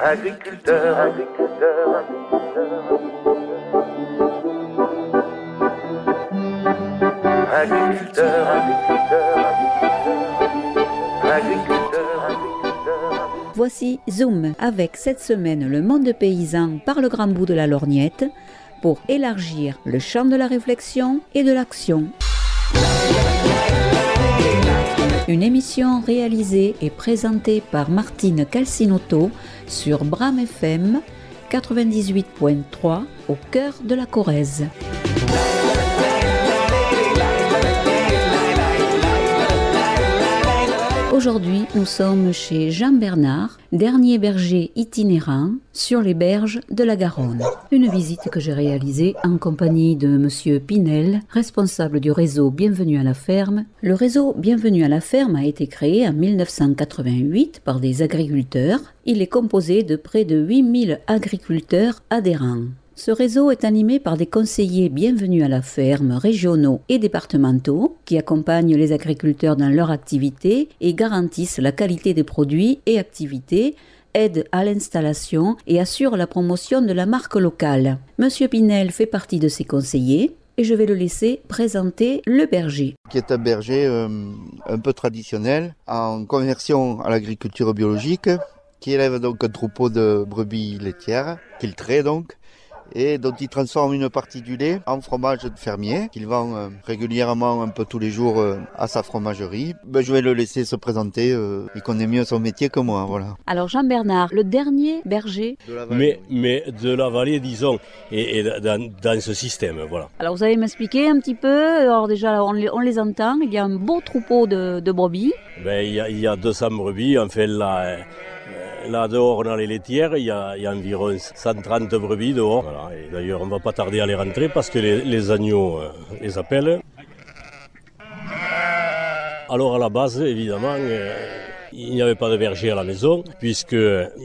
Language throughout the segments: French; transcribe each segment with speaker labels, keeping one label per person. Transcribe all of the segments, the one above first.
Speaker 1: Agriculteur, agriculteur, agriculteur, agriculteur,
Speaker 2: Voici Zoom avec cette semaine le monde paysan par le grand bout de la lorgnette pour élargir le champ de la réflexion et de l'action. Une émission réalisée et présentée par Martine Calcinotto sur Bram FM 98.3 au cœur de la Corrèze. Aujourd'hui, nous sommes chez Jean Bernard, dernier berger itinérant sur les berges de la Garonne. Une visite que j'ai réalisée en compagnie de Monsieur Pinel, responsable du réseau Bienvenue à la ferme. Le réseau Bienvenue à la ferme a été créé en 1988 par des agriculteurs. Il est composé de près de 8000 agriculteurs adhérents. Ce réseau est animé par des conseillers bienvenus à la ferme régionaux et départementaux qui accompagnent les agriculteurs dans leur activité et garantissent la qualité des produits et activités aident à l'installation et assurent la promotion de la marque locale. Monsieur Pinel fait partie de ces conseillers et je vais le laisser présenter le berger.
Speaker 3: Qui est un berger euh, un peu traditionnel en conversion à l'agriculture biologique, qui élève donc un troupeau de brebis laitières, qu'il traite donc, et dont il transforme une partie du lait en fromage de fermier qu'il vend euh, régulièrement un peu tous les jours euh, à sa fromagerie. Ben, je vais le laisser se présenter, euh, il connaît mieux son métier que moi, voilà.
Speaker 2: Alors Jean Bernard, le dernier berger
Speaker 4: de la mais, mais de la vallée, disons, et, dans, dans, ce système, voilà.
Speaker 2: Alors vous allez m'expliquer un petit peu, alors déjà on les, on les entend, il y a un beau troupeau de, de brebis.
Speaker 4: Ben, il, y a, il y a 200 brebis, en fait là Là dehors, a les laitières, il y a, environ 130 brebis dehors. d'ailleurs, on ne va pas tarder à les rentrer parce que les, agneaux euh, les appellent. Alors à la base, évidemment, euh, il n'y avait pas de berger à la maison puisque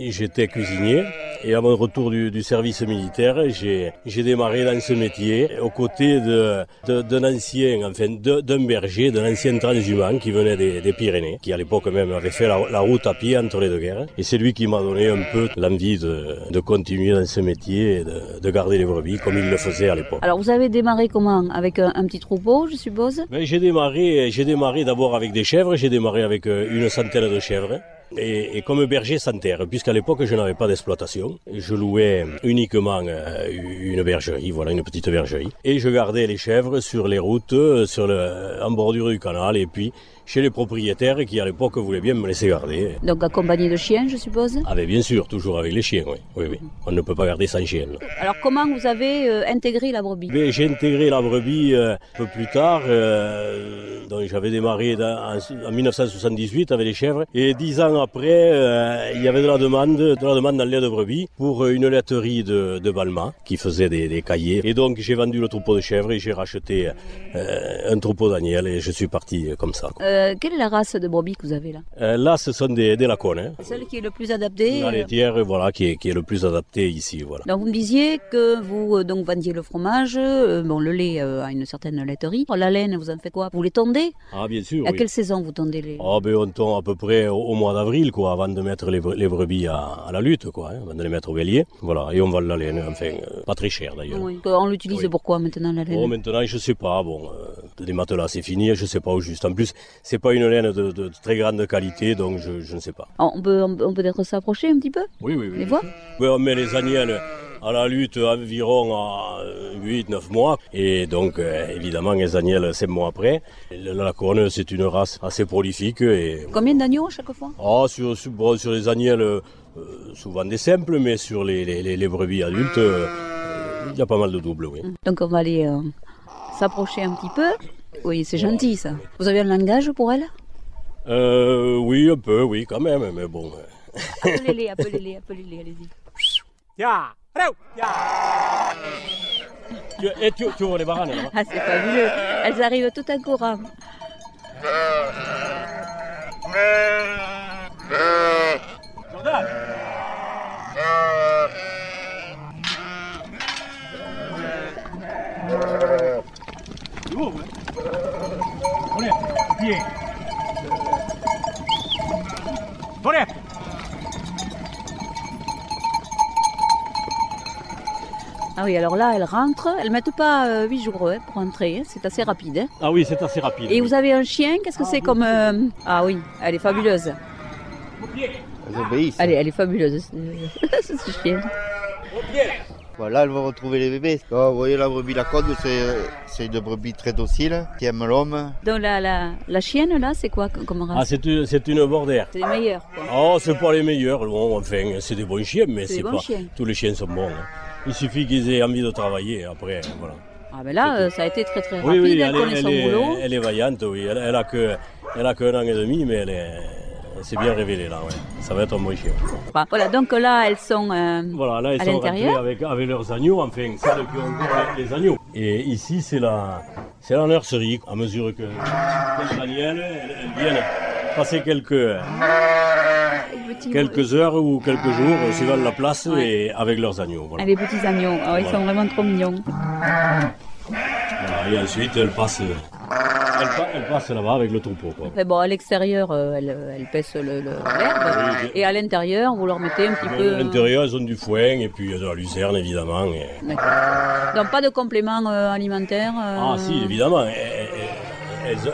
Speaker 4: j'étais cuisinier. Et à mon retour du, service militaire, j'ai démarré dans ce métier aux côtés d'un de, ancien, enfin d'un berger, d'un ancien transhumant qui venait des, Pyrénées, qui à l'époque même avait fait la, route à pied entre les deux guerres. Et c'est lui qui m'a donné un peu l'envie de, continuer dans ce métier et de, garder les brebis comme il le faisait à l'époque.
Speaker 2: Alors vous avez démarré comment? Avec un, petit troupeau, je suppose?
Speaker 4: Ben, J'ai démarré, démarré d'abord avec des chèvres, j'ai démarré avec euh, une centaine de chèvres et, comme berger sans terre, puisqu'à l'époque je n'avais pas d'exploitation. Je louais uniquement euh, une bergerie, voilà une petite bergerie, et je gardais les chèvres sur les routes, sur le, en bordure du canal, et puis chez les propriétaires qui à l'époque voulaient bien me laisser garder.
Speaker 2: Donc accompagné de chiens, je suppose?
Speaker 4: Ah bien sûr, toujours avec les chiens, oui. oui, oui. On ne peut pas garder sans chien.
Speaker 2: Alors comment vous avez euh, intégré la brebis?
Speaker 4: J'ai intégré la brebis euh, un peu plus tard. Euh, donc j'avais démarré en, 1978 avec les chèvres. Et dix ans après, il y avait de la demande, de la demande dans de brebis pour une laiterie de, de Balma qui faisait des, des, cahiers. Et donc j'ai vendu le troupeau de chèvres et j'ai racheté un troupeau d'agneaux et je suis parti comme ça.
Speaker 2: Euh, quelle est la race de brebis que vous avez là
Speaker 4: euh, Là, ce sont des, des lacones. Hein.
Speaker 2: Celle qui est le plus adaptée
Speaker 4: La laitière, voilà, qui est, qui est le plus adaptée ici. Voilà.
Speaker 2: Donc vous me disiez que vous euh, donc vendiez le fromage, bon, le lait à une certaine laiterie. La laine, vous en faites quoi? Vous les tondez
Speaker 4: Ah, bien sûr.
Speaker 2: À quelle saison vous tondez les
Speaker 4: Ah, ben on tond à peu près au, mois d'avril, quoi, avant de mettre les, les brebis à, la lutte, quoi, hein, avant de les mettre au bélier. Voilà, et on vend la laine, enfin, pas très cher d'ailleurs.
Speaker 2: Oui. On l'utilise pourquoi maintenant la laine?
Speaker 4: Oh, maintenant, je sais pas, bon, les matelas c'est fini, je sais pas au juste. En plus, c'est pas une laine de, très grande qualité, donc je, ne sais pas.
Speaker 2: on peut, on peut être s'approcher un petit peu?
Speaker 4: Oui, oui, oui.
Speaker 2: Les voir
Speaker 4: Oui, on met les agnelles à la lutte environ à 8-9 mois. Et donc, euh, évidemment, les agnelles, 7 mois après. La Corne, c'est une race assez prolifique. Et...
Speaker 2: Combien d'agneaux à chaque fois?
Speaker 4: Ah, sur, sur, les agnelles, euh, souvent des simples, mais sur les, les, brebis adultes, euh, il y a pas mal de doubles, oui.
Speaker 2: Donc, on va aller s'approcher un petit peu. Oui, c'est gentil ça. Vous avez un langage pour elle?
Speaker 4: Euh, Oui, un peu, oui, quand même, mais bon.
Speaker 2: appelez-les, appelez-les, appelez-les, allez-y. Ya,
Speaker 4: ya. Et tu, tu vois les baranes là
Speaker 2: Ah, c'est fabuleux. Elles arrivent tout en courant. Jordan Ah oui, alors là, elles rentrent. Elles ne mettent pas euh, 8 jours hein, pour entrer. Hein. C'est assez rapide. Hein.
Speaker 4: Ah oui, c'est assez rapide.
Speaker 2: Et vous avez un chien, qu'est-ce que ah, c'est comme... Euh, ah oui, elle est fabuleuse.
Speaker 3: Allez,
Speaker 2: elle est fabuleuse, ce chien.
Speaker 3: Voilà, elles vont retrouver les bébés. Oh, vous voyez la brebis Laconde, c'est c'est une brebis très docile, qui aime l'homme.
Speaker 2: Donc la, la, la chienne, là, c'est quoi comme
Speaker 4: Ah,
Speaker 2: race
Speaker 4: c'est une, c'est une bordère.
Speaker 2: C'est les meilleurs, quoi.
Speaker 4: Oh, c'est pas les meilleurs. Bon, enfin, c'est des bons chiens, mais
Speaker 2: C'est
Speaker 4: pas.
Speaker 2: chiens.
Speaker 4: Tous les chiens sont bons. hein. Il suffit qu'ils aient envie de travailler. Après, voilà.
Speaker 2: Ah ben là, euh, ça a été très très
Speaker 4: Oui,
Speaker 2: rapide.
Speaker 4: oui,
Speaker 2: elle
Speaker 4: elle, est-
Speaker 2: connaît
Speaker 4: elle
Speaker 2: son
Speaker 4: est,
Speaker 2: boulot.
Speaker 4: elle est vaillante, oui. Elle, elle a que, elle a qu'un an et demi, mais elle est, s'est bien révélée là. Ouais. Ça va être un bon chien.
Speaker 2: Voilà, donc là, elles sont... euh,
Speaker 4: Voilà, là, ils
Speaker 2: À
Speaker 4: sont avec, avec leurs agneaux, enfin, celles qui ont encore les, les agneaux. Et ici, c'est la, c'est la nurserie. À mesure que, qu'elles grandissent, elles, elles viennent passer quelques, quelques heures ou quelques jours, suivant la place,
Speaker 2: Ouais.
Speaker 4: et avec leurs agneaux. Voilà.
Speaker 2: Ah, les petits agneaux, Ah, ils
Speaker 4: Voilà.
Speaker 2: sont vraiment trop mignons.
Speaker 4: Voilà, et ensuite, elles passent, elles, pa- elles passent là-bas avec le troupeau. Quoi.
Speaker 2: Mais bon, à l'extérieur, euh, elles, elles pèsent le- le- l'herbe.
Speaker 4: Oui,
Speaker 2: Et à l'intérieur, vous leur mettez un petit
Speaker 4: À
Speaker 2: peu...
Speaker 4: l'intérieur, elles ont du foin et puis a de la lucerne, évidemment. et-.
Speaker 2: Donc pas de compléments euh, alimentaires euh,
Speaker 4: Ah si, évidemment. Elles, elles-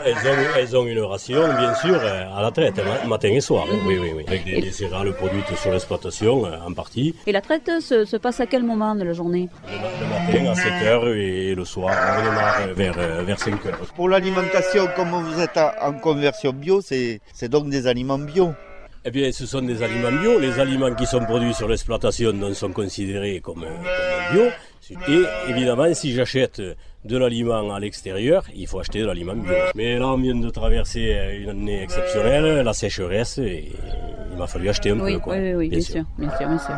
Speaker 4: elles ont, elles une ration, bien sûr, euh, à la traite, ma- matin et soir. hein. Oui, oui, oui. Avec des, des céréales produites sur l'exploitation, euh, en partie.
Speaker 2: Et la traite se, se passe à quel moment de la journée?
Speaker 4: Le, ma- le matin à 7 heures et le soir, on démarre euh, vers, vers 5 heures.
Speaker 3: Pour l'alimentation, comme vous êtes en conversion bio, c'est donc des aliments bio.
Speaker 4: Eh bien, ce sont des aliments bio. Les aliments qui sont produits sur l'exploitation sont considérés comme, comme bio. Et évidemment, si j'achète de l'aliment à l'extérieur, il faut acheter de l'aliment bio. Mais là, on vient de traverser une année exceptionnelle, la sécheresse, et il m'a fallu acheter un
Speaker 2: Oui,
Speaker 4: peu. Quoi,
Speaker 2: oui, oui, oui, bien, sûr. bien sûr, bien sûr.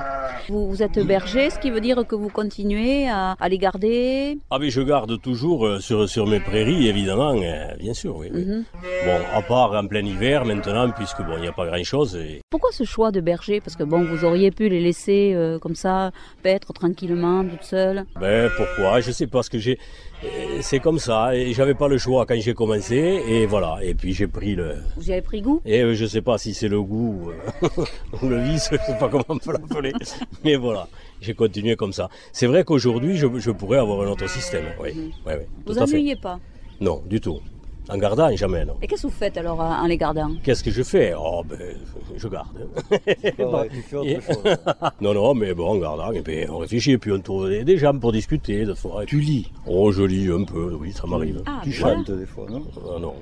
Speaker 2: Vous, vous êtes berger, ce qui veut dire que vous continuez à, à les garder.
Speaker 4: Ah, mais je garde toujours euh, sur, sur mes prairies, évidemment, euh, bien sûr, oui. oui.
Speaker 2: Mhm.
Speaker 4: Bon, à part en plein hiver maintenant, puisque bon, il n'y a pas grand-chose. et-
Speaker 2: Pourquoi ce choix de berger? Parce que bon, vous auriez pu les laisser euh, comme ça, paître tranquillement, toutes seules.
Speaker 4: Ben pourquoi? Je sais pas ce que j'ai. C'est comme ça et j'avais pas le choix quand j'ai commencé et voilà et puis j'ai pris le.
Speaker 2: Vous y avez pris goût?
Speaker 4: Et je sais pas si c'est le goût ou le vice, je sais pas comment on peut l'appeler, mais voilà, j'ai continué comme ça. C'est vrai qu'aujourd'hui je, je pourrais avoir un autre système, oui, oui, oui,
Speaker 2: Vous
Speaker 4: tout à fait.
Speaker 2: ennuyez pas
Speaker 4: Non, du tout. En gardant, jamais, non.
Speaker 2: Et qu'est-ce que vous faites alors en les gardant?
Speaker 4: Qu'est-ce que je fais? Oh ben, je garde.
Speaker 3: Ouais, tu fais autre chose.
Speaker 4: non, non, mais bon, en gardant, et puis on réfléchit, et puis on trouve des, gens pour discuter, des fois.
Speaker 3: Tu lis,
Speaker 4: Oh, je lis un peu, oui, ça m'arrive.
Speaker 2: Ah,
Speaker 3: tu
Speaker 2: voilà.
Speaker 3: chantes des fois, non?
Speaker 4: Ah non.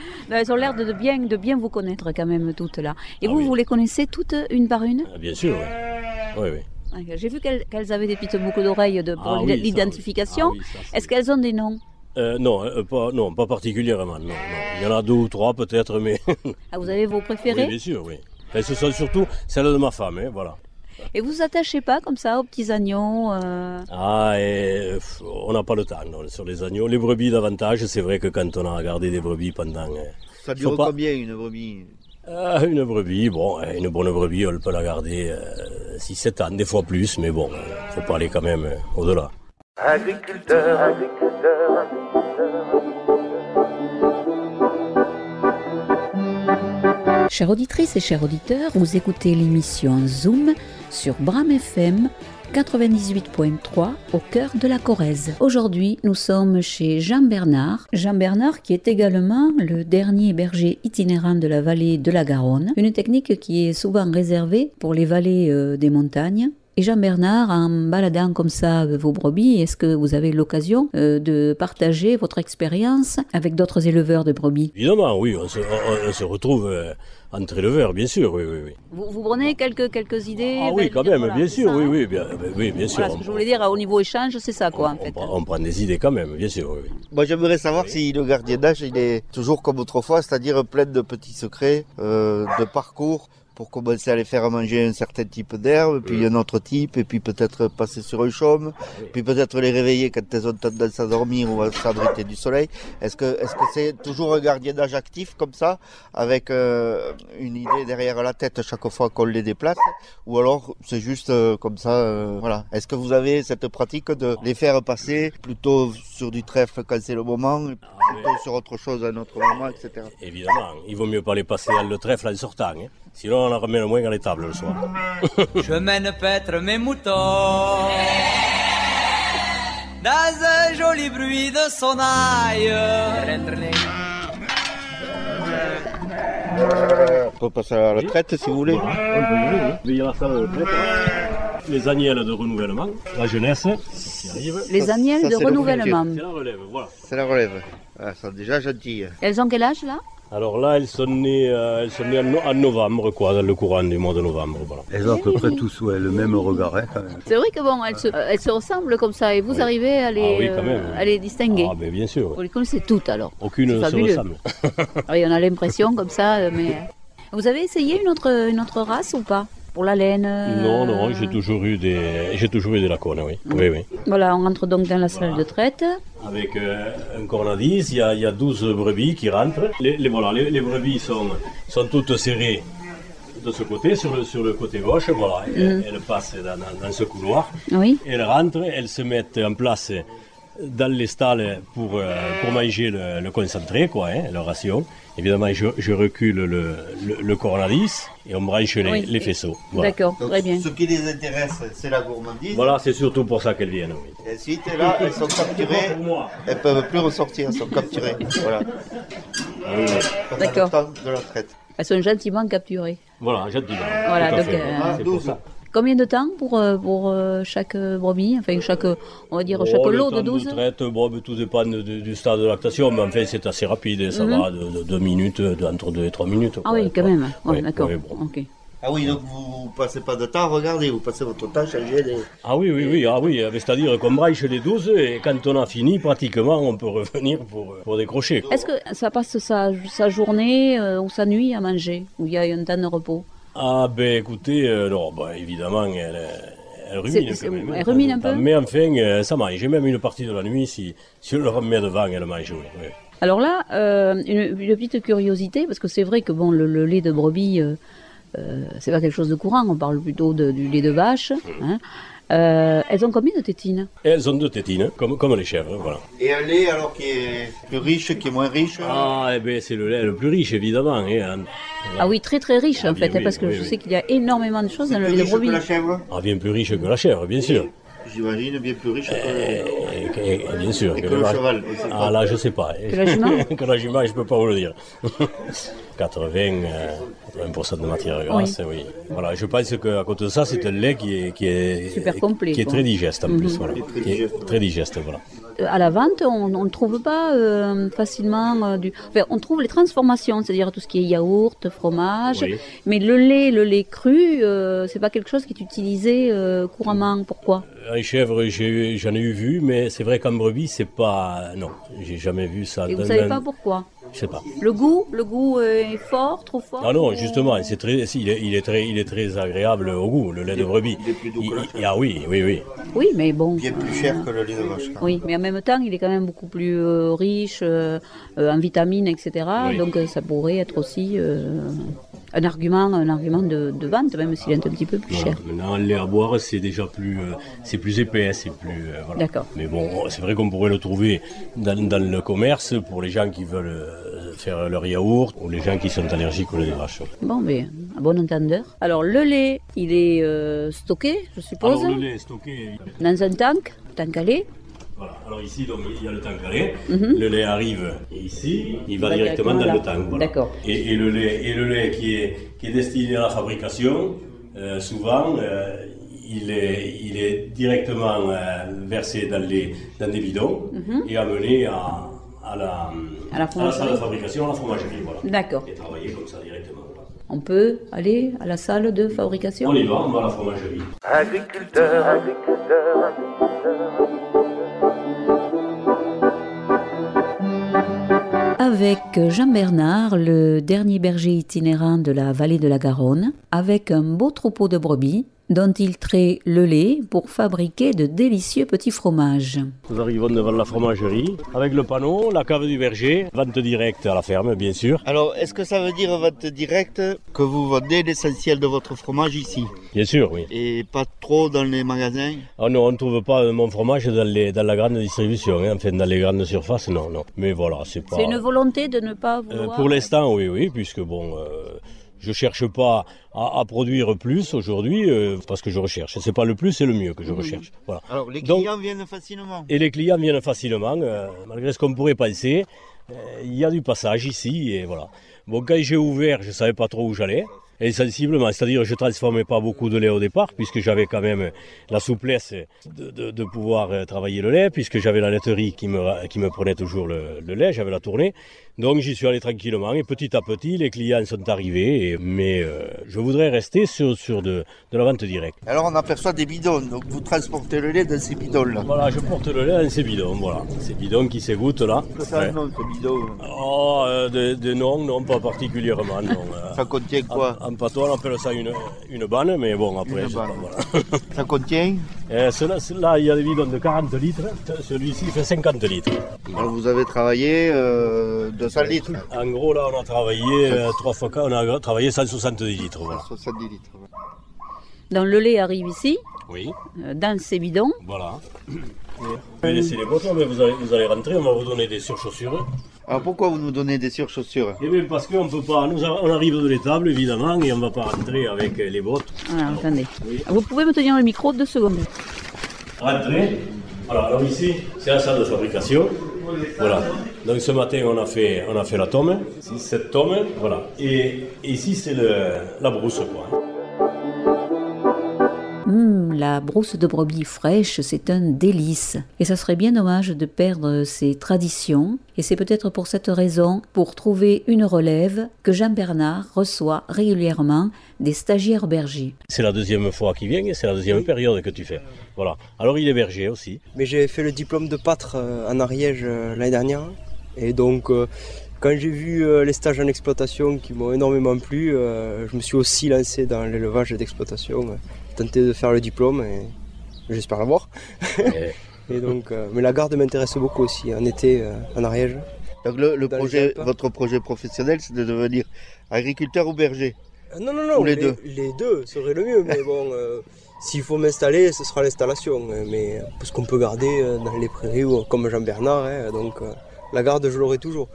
Speaker 2: Elles ont l'air de, bien, de bien vous connaître quand même toutes là. Et
Speaker 4: Ah
Speaker 2: vous,
Speaker 4: oui.
Speaker 2: vous les connaissez toutes une par une?
Speaker 4: Ah, Bien sûr, oui. Oui, oui.
Speaker 2: Ouais, J'ai vu qu'elles avaient des petites boucles d'oreilles de, pour
Speaker 4: Ah
Speaker 2: l'identification.
Speaker 4: Ah
Speaker 2: Est-ce qu'elles ont des noms?
Speaker 4: Euh, non, euh, pas, non, pas particulièrement. Non, non. Il y en a deux ou trois peut-être, mais
Speaker 2: ah, Vous avez vos
Speaker 4: oui,
Speaker 2: préférés?
Speaker 4: bien sûr, oui. Enfin, ce sont surtout celles de ma femme, hein, voilà.
Speaker 2: Et vous vous attachez pas comme ça aux petits agneaux euh,
Speaker 4: Ah, et, euh, pff, on n'a pas le temps non, sur les agneaux. Les brebis davantage, c'est vrai que quand on a gardé des brebis pendant euh,
Speaker 3: Ça dure
Speaker 4: pas-
Speaker 3: combien une brebis?
Speaker 4: Ah, une brebis, bon, euh, une bonne brebis, on peut la garder 6-7 ans, des fois plus, mais bon, euh, faut pas aller quand même euh, au-delà.
Speaker 1: Agriculteur, agriculteur,
Speaker 2: Chères auditrices et chers auditeurs, vous écoutez l'émission Zoom sur Bram FM 98.3 au cœur de la Corrèze. Aujourd'hui, nous sommes chez Jean Bernard. Jean Bernard qui est également le dernier berger itinérant de la vallée de la Garonne, une technique qui est souvent réservée pour les vallées euh, des montagnes. Et Jean Bernard, en baladant comme ça vos brebis, est-ce que vous avez l'occasion euh, de partager votre expérience avec d'autres éleveurs de brebis?
Speaker 4: Évidemment, oui, on se, on- on se retrouve euh, entre éleveurs, bien sûr, oui, oui, oui.
Speaker 2: Vous, vous prenez quelques, quelques idées
Speaker 4: Ah oui, quand
Speaker 2: dire,
Speaker 4: même,
Speaker 2: voilà,
Speaker 4: bien sûr,
Speaker 2: ça,
Speaker 4: oui,
Speaker 2: hein?
Speaker 4: oui, bien, ben oui, bien sûr.
Speaker 2: Voilà ce que je voulais dire au niveau échange, c'est ça quoi en
Speaker 4: on,
Speaker 2: fait.
Speaker 4: prend, on prend des idées quand même, bien sûr, oui. oui.
Speaker 3: Moi, j'aimerais savoir si le gardiennage, il est toujours comme autrefois, c'est-à-dire plein de petits secrets, euh, de parcours, pour commencer à les faire manger un certain type d'herbe, puis un autre type, et puis peut-être passer sur un chaume, puis peut-être les réveiller quand elles ont tendance à dormir ou à s'abriter du soleil. Est-ce que est-ce que c'est toujours un gardiennage actif comme ça, avec euh, une idée derrière la tête chaque fois qu'on les déplace, ou alors c'est juste euh, comme ça, euh, voilà. Est-ce que vous avez cette pratique de les faire passer plutôt sur du trèfle quand c'est le moment, et plutôt sur autre chose à un autre moment, etc.
Speaker 4: Évidemment, il vaut mieux pas les passer dans le trèfle en sortant. hein. Sinon, on en remet moins à l'étable le soir.
Speaker 5: Je mène paître mes moutons dans un joli bruit de sonnaille.
Speaker 3: On peut passer à la retraite si vous voulez.
Speaker 4: On peut y à la salle de retraite. Les agnelles de renouvellement, la jeunesse qui arrive.
Speaker 2: Les
Speaker 3: ça,
Speaker 2: de
Speaker 3: le
Speaker 2: renouvellement.
Speaker 4: C'est la relève, voilà.
Speaker 3: C'est la relève. Ah, elles sont déjà gentilles.
Speaker 2: Elles ont quel âge là?
Speaker 4: Alors là, elles sont nées, euh, elles sont nées en, no- en novembre, quoi, dans le courant du mois de novembre. Voilà.
Speaker 6: Elles ont à peu près tous ouais, le même regard, hein.
Speaker 2: C'est vrai que bon, elles se, euh, elles se ressemblent comme ça et vous
Speaker 4: Oui.
Speaker 2: arrivez à les,
Speaker 4: Ah oui, quand
Speaker 2: euh, à les distinguer.
Speaker 4: Ah, ben bien sûr.
Speaker 2: Vous les connaissez toutes alors.
Speaker 4: Aucune ne se ressemble.
Speaker 2: Ah Oui, on a l'impression comme ça, mais. Vous avez essayé une autre, une autre race ou pas? Pour la laine euh,
Speaker 4: Non, non, j'ai toujours eu des, j'ai toujours eu des lacones, oui. Oui, oui.
Speaker 2: Voilà, on rentre donc dans la salle de traite.
Speaker 4: Avec euh, un cornadis, il y, a, y a 12 brebis qui rentrent. Les, les- voilà, les, les brebis sont, sont toutes serrées de ce côté, sur le, sur le côté gauche. Voilà, elles, elles passent dans, dans- dans ce couloir.
Speaker 2: Oui.
Speaker 4: Elles rentrent, elles se mettent en place dans les stalles pour, euh, pour manger le, le concentré, quoi, hein, leur ration. Évidemment, je, je recule le, le, le et on branche les,
Speaker 2: Oui.
Speaker 4: les faisceaux. Voilà,
Speaker 2: D'accord, très bien.
Speaker 3: Ce qui les intéresse, c'est la gourmandise.
Speaker 4: Voilà, c'est surtout pour ça qu'elles viennent. oui.
Speaker 3: Et ensuite, là, elles sont capturées. Elles peuvent plus ressortir, elles sont capturées. Voilà.
Speaker 4: Ah
Speaker 2: D'accord.
Speaker 3: De la traite.
Speaker 2: Elles sont gentiment capturées.
Speaker 4: Voilà, gentiment.
Speaker 2: Voilà, donc, euh,
Speaker 4: C'est pour
Speaker 3: 12.
Speaker 4: ça.
Speaker 2: Combien de temps pour, euh, pour euh, chaque euh, brebis? Enfin, chaque, on va dire,
Speaker 4: Oh,
Speaker 2: chaque
Speaker 4: le
Speaker 2: lot
Speaker 4: temps
Speaker 2: de 12
Speaker 4: traite, bon, tout dépend de- de- du stade de lactation, mais enfin c'est assez rapide, ça
Speaker 2: Mhm.
Speaker 4: va de 2 minutes, de- entre 2 et 3 minutes.
Speaker 2: Ah
Speaker 4: quoi,
Speaker 2: oui, quand
Speaker 4: quoi.
Speaker 2: même. Ouais,
Speaker 4: Oui,
Speaker 2: d'accord.
Speaker 4: oui, bon.
Speaker 2: Ok.
Speaker 3: Ah oui, donc vous passez pas de temps, regardez, vous passez votre temps à changer les.
Speaker 4: Ah oui, oui, oui, ah oui, c'est-à-dire qu'on branche les 12 et quand on a fini, pratiquement, on peut revenir pour, pour décrocher.
Speaker 2: Est-ce que ça passe sa, sa journée euh, ou sa nuit à manger Ou il y a un temps de repos?
Speaker 4: Ah ben écoutez, euh, non, bah, évidemment, elle, elle rumine même. hein,
Speaker 2: elle
Speaker 4: de
Speaker 2: rumine un peu
Speaker 4: Mais enfin, euh, ça mange. J'ai même une partie de la nuit, si, si on le remet devant, elle mange, oui. oui.
Speaker 2: Alors là, euh, une, une petite curiosité, parce que c'est vrai que bon, le, le lait de brebis, euh, euh, c'est pas quelque chose de courant, on parle plutôt de- du lait de vache. hein. Euh, elles ont combien de tétines?
Speaker 4: Elles ont deux tétines, comme, comme les chèvres, voilà.
Speaker 3: Et un lait alors qui est plus riche, qui est moins riche?
Speaker 4: Ah, eh ben, c'est le lait le plus riche, évidemment. hein.
Speaker 2: Ah oui, très très riche
Speaker 4: Ah
Speaker 2: en
Speaker 4: bien
Speaker 2: fait, hein,
Speaker 4: oui,
Speaker 2: parce que
Speaker 4: oui,
Speaker 2: je
Speaker 4: oui.
Speaker 2: sais qu'il y a énormément de choses dans le lait de
Speaker 3: riche que
Speaker 2: brebis.
Speaker 3: la chèvre?
Speaker 4: Ah, bien plus riche que la chèvre, bien sûr.
Speaker 3: J'imagine bien plus riche que.
Speaker 4: Et, et- bien sûr.
Speaker 3: Et que le
Speaker 4: vache-
Speaker 3: cheval, sait
Speaker 4: Ah là, je sais pas.
Speaker 2: Que la jument
Speaker 4: Que la jument, je peux pas vous le dire. 80, euh, 80% de matière grasse, oui. Voilà, je pense qu'à côté de ça, c'est un lait qui est, qui est,
Speaker 2: Super complet,
Speaker 4: qui est.
Speaker 2: Mhm.
Speaker 4: très digeste en plus. Voilà.
Speaker 3: très
Speaker 4: Qui est
Speaker 3: digeste,
Speaker 4: très digeste, voilà.
Speaker 2: À la vente, on ne trouve pas euh, facilement euh, du. Enfin, on trouve les transformations, c'est-à-dire tout ce qui est yaourt, fromage,
Speaker 4: Oui.
Speaker 2: mais le lait, le lait cru, euh, c'est pas quelque chose qui est utilisé euh, couramment. Pourquoi?
Speaker 4: En chèvre, j'ai j'en ai eu vu, mais c'est vrai qu'en brebis, c'est pas. Non, j'ai jamais vu ça.
Speaker 2: Et vous savez pas pourquoi?
Speaker 4: Je sais pas.
Speaker 2: Le goût, le goût est fort, trop fort.
Speaker 4: Ah non,
Speaker 2: ou-
Speaker 4: justement, c'est très, il, est, il est très, il est très agréable au goût, le lait de brebis.
Speaker 3: il est plus doux que
Speaker 4: Il- il- ah oui, oui, oui.
Speaker 2: Oui, mais bon.
Speaker 3: Bien plus cher que le lait de vache.
Speaker 2: Oui, mais en même temps, il est quand même beaucoup plus euh, riche euh, euh, en vitamines, etc.
Speaker 4: Oui.
Speaker 2: Donc, euh, ça pourrait être aussi euh, un argument, un argument de, de vente, même s'il est un petit peu plus
Speaker 4: Voilà.
Speaker 2: cher.
Speaker 4: Maintenant, le lait à boire, c'est déjà plus, euh, c'est plus épais, c'est plus. euh, voilà.
Speaker 2: D'accord.
Speaker 4: Mais bon, c'est vrai qu'on pourrait le trouver dans, dans le commerce pour les gens qui veulent euh, faire leur yaourt ou les gens qui sont allergiques au lait de vache.
Speaker 2: Bon, mais à bon entendeur. Alors, le lait, il est euh, stocké, je suppose,
Speaker 4: Alors le lait est stocké.
Speaker 2: dans un tank, tank à lait.
Speaker 4: Voilà. Alors ici, donc, il y a le tank à lait. Le lait arrive ici, il va
Speaker 2: Mhm. va
Speaker 4: directement dans le tank. voilà.
Speaker 2: D'accord.
Speaker 4: Et, et le lait, et le lait qui est, qui est destiné à la fabrication, euh, souvent, euh, il, est, il est directement euh, versé dans, les, dans des bidons et amené à, à, la,
Speaker 2: Mhm. À la
Speaker 4: salle de fabrication, à la fromagerie. Voilà.
Speaker 2: D'accord.
Speaker 4: Et travailler comme ça directement. voilà.
Speaker 2: On peut aller à la salle de fabrication?
Speaker 4: On y va, on va à la fromagerie.
Speaker 1: Agriculteur, agriculteur,
Speaker 2: Avec Jean Bernard, le dernier berger itinérant de la vallée de la Garonne, avec un beau troupeau de brebis dont il trait le lait pour fabriquer de délicieux petits fromages.
Speaker 4: Nous arrivons devant la fromagerie avec le panneau, la cave du berger, vente directe à la ferme, bien sûr.
Speaker 3: Alors, est-ce que ça veut dire vente directe que vous vendez l'essentiel de votre fromage ici?
Speaker 4: Bien sûr, oui.
Speaker 3: et pas trop dans les magasins?
Speaker 4: Ah non, on ne trouve pas mon fromage dans, les, dans la grande distribution, hein. enfin dans les grandes surfaces, non, non. Mais voilà, c'est pas...
Speaker 2: C'est une volonté de ne pas
Speaker 4: Euh, pour l'instant, oui, oui, puisque bon, euh, Je cherche pas à, à produire plus aujourd'hui euh, parce que je recherche. C'est pas le plus, c'est le mieux que je recherche. Voilà.
Speaker 3: Alors, les
Speaker 4: Donc-
Speaker 3: clients viennent facilement.
Speaker 4: Et les clients viennent facilement, euh, malgré ce qu'on pourrait penser. Euh, Il y a du passage ici et voilà. Bon, quand j'ai ouvert, je savais pas trop où j'allais. Et sensiblement, c'est-à-dire je transformais pas beaucoup de lait au départ, puisque j'avais quand même la souplesse de, de- de pouvoir euh, travailler le lait, puisque j'avais la laiterie qui me, qui me prenait toujours le, le lait, j'avais la tournée. Donc j'y suis allé tranquillement et petit à petit, les clients sont arrivés. et- mais euh, je voudrais rester sur, sur de, de la vente directe.
Speaker 3: Alors, on aperçoit des bidons. Donc, vous transportez le lait dans ces bidons-là.
Speaker 4: Voilà, je porte le lait dans ces bidons, voilà. Ces bidons qui s'égouttent là.
Speaker 3: Ça,
Speaker 4: Ouais.
Speaker 3: non, ce bidon.
Speaker 4: Oh, euh, de, de non, non, pas particulièrement, non. euh.
Speaker 3: Ça contient quoi?
Speaker 4: En, en patois, on appelle ça une, une banne, mais bon, après,
Speaker 3: Une
Speaker 4: c'est
Speaker 3: banne.
Speaker 4: pas- voilà.
Speaker 3: Ça contient
Speaker 4: Euh, cela- là, il y a des bidons de 40 litres, celui-ci fait 50 litres.
Speaker 3: Alors, vous avez travaillé euh, 200 litres.
Speaker 4: En gros, là, on a travaillé euh, trois fois, on a travaillé 170 litres, voilà.
Speaker 3: 70 litres.
Speaker 2: Donc le lait arrive ici,
Speaker 4: Oui,
Speaker 2: euh, dans ces bidons.
Speaker 4: voilà. Je vais laisser les bottons, mais vous allez, vous allez rentrer, on va vous donner des surchaussures.
Speaker 3: Alors, pourquoi vous nous donnez des surchaussures?
Speaker 4: Eh bien, parce qu'on peut pas, nous, on arrive de l'étable, évidemment, et on va pas rentrer avec les bottes.
Speaker 2: Voilà, attendez.
Speaker 4: Oui.
Speaker 2: Vous pouvez me tenir le micro deux secondes.
Speaker 4: Rentrer. Voilà, alors ici, c'est la salle de fabrication. Voilà. Donc ce matin, on a fait, on a fait la tome, cette tome, voilà. Et ici, c'est le- la brousse, quoi.
Speaker 2: La brousse de brebis fraîche, c'est un délice. Et ça serait bien dommage de perdre ces traditions. Et c'est peut-être pour cette raison, pour trouver une relève, que Jean Bernard reçoit régulièrement des stagiaires bergers.
Speaker 4: C'est la deuxième fois qu'il vient et c'est la deuxième période que tu fais. Voilà. Alors il est berger aussi.
Speaker 7: Mais j'ai fait le diplôme de pâtre euh, en Ariège euh, l'année dernière. Et donc, euh, quand j'ai vu euh, les stages en exploitation qui m'ont énormément plu, euh, je me suis aussi lancé dans l'élevage d'exploitation, tenté de faire le diplôme et j'espère l'avoir.
Speaker 4: Et
Speaker 7: donc, mais la garde m'intéresse beaucoup aussi, en été, en Ariège.
Speaker 3: Donc, le, projet, votre projet professionnel, c'est de devenir agriculteur ou berger?
Speaker 7: Non, non, non,
Speaker 3: Ou les deux.
Speaker 7: Les deux serait le mieux, mais bon, euh, s'il faut m'installer, ce sera l'installation. Mais parce qu'on peut garder dans les prairies comme Jean Bernard, hein, donc euh, la garde, je l'aurai toujours.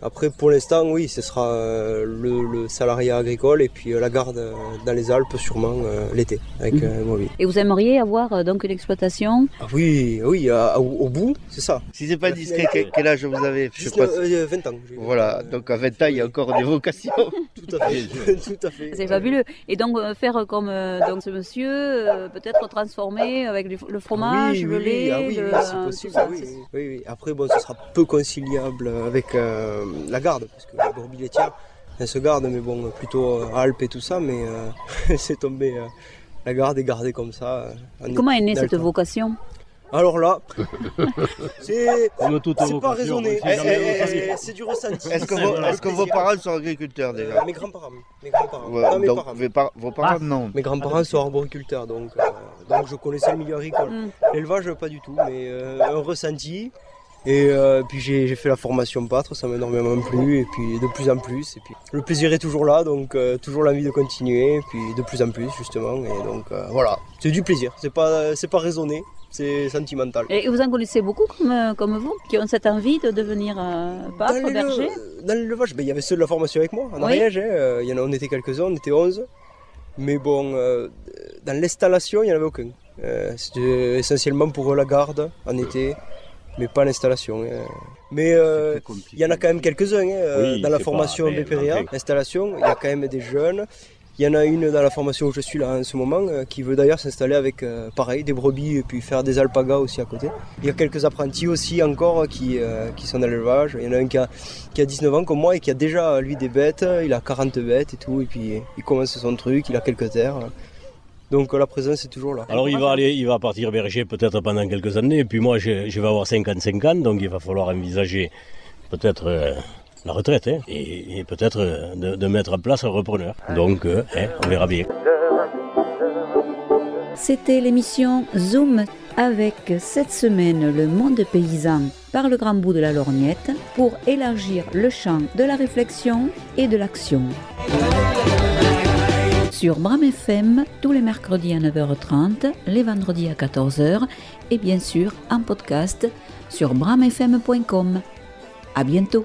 Speaker 7: Après, pour l'instant, oui, ce sera euh, le, le salariat agricole et puis euh, la garde euh, dans les Alpes, sûrement l'été, avec euh, mobile.
Speaker 2: Et vous aimeriez avoir donc une exploitation?
Speaker 7: Ah oui, oui, à- au, au bout, c'est ça.
Speaker 3: Si c'est pas discret, quel, quel âge vous avez? Je sais
Speaker 7: 19,
Speaker 3: pas si-
Speaker 7: euh, 20 ans.
Speaker 3: Voilà,
Speaker 7: euh,
Speaker 3: donc à 20 ans, il y a encore des vocations.
Speaker 7: Tout à fait, tout à fait.
Speaker 2: C'est fabuleux. Et donc faire comme donc ce monsieur, peut-être transformer avec le, le fromage,
Speaker 7: oui,
Speaker 2: le
Speaker 7: oui,
Speaker 2: lait,
Speaker 7: oui, ah oui,
Speaker 2: le-
Speaker 7: c'est possible.
Speaker 2: ça,
Speaker 7: oui, oui, oui, oui. Après, bon, ce sera peu conciliable avec euh, la garde, parce que la brebis laitière, elle se garde, mais bon, plutôt euh, Alpes et tout ça, mais euh, c'est tombé. euh, la garde est gardée comme ça. euh, en-
Speaker 2: Comment est née cette
Speaker 7: temps.
Speaker 2: vocation?
Speaker 7: Alors là, c'est pas raisonné,
Speaker 3: Eh, eh,
Speaker 4: ça
Speaker 7: c'est du ressenti.
Speaker 3: Est-ce que,
Speaker 7: C'est
Speaker 3: vos, que parents sont agriculteurs déjà
Speaker 7: Euh, Mes grands-parents. Mes grands-parents.
Speaker 3: Ouais,
Speaker 7: pas mes
Speaker 3: donc,
Speaker 7: parents.
Speaker 3: vos par- vos parents, non.
Speaker 7: Mes grands-parents sont arboriculteurs, donc, euh, donc je connaissais le milieu agricole.
Speaker 2: Mm.
Speaker 7: L'élevage, pas du tout, mais euh, un ressenti. Et euh, puis j'ai fait la formation pâtre, ça m'a énormément plu, et puis de plus en plus. Et puis le plaisir est toujours là, donc euh, toujours l'envie de continuer, et puis de plus en plus justement. Et donc euh, voilà, c'est du plaisir, c'est pas c'est pas raisonné, c'est sentimental.
Speaker 2: Et vous en connaissez beaucoup comme, comme vous, qui ont cette envie de devenir pâtre,
Speaker 7: Dans
Speaker 2: berger?
Speaker 7: Dans l'élevage, ben, il y avait ceux de la formation avec moi, en
Speaker 2: Oui.
Speaker 7: Ariège. hein, y en a, on était quelques-uns, on était 11. Mais bon, dans l'installation, il n'y en avait aucun. C'était essentiellement pour la garde en été, mais pas l'installation. hein. Mais euh, il y en a quand même quelques-uns hein, euh,
Speaker 4: Oui,
Speaker 7: dans la formation
Speaker 4: pas-
Speaker 7: BPRIA, l'installation. Il y a quand même des jeunes. Il y en a une dans la formation où je suis là en ce moment euh, qui veut d'ailleurs s'installer avec euh, pareil des brebis et puis faire des alpagas aussi à côté. Il y a quelques apprentis aussi encore qui, euh, qui sont dans l'élevage. Il y en a un qui a, qui a 19 ans comme moi et qui a déjà lui des bêtes. Il a 40 bêtes et tout. Et puis il commence son truc, il a quelques terres. Donc la présence est toujours là.
Speaker 4: Alors il va aller, il va partir berger peut-être pendant quelques années, et puis moi je, je vais avoir 55 ans, donc il va falloir envisager peut-être euh, la retraite, hein, et, et peut-être euh, de, de mettre en place un repreneur. Donc euh, hein, on verra bien.
Speaker 2: C'était l'émission Zoom avec cette semaine le monde paysan par le grand bout de la lorgnette pour élargir le champ de la réflexion et de l'action. Sur Bram FM tous les mercredis à 9h30, les vendredis à 14h et bien sûr en podcast sur bramfm.com. À bientôt.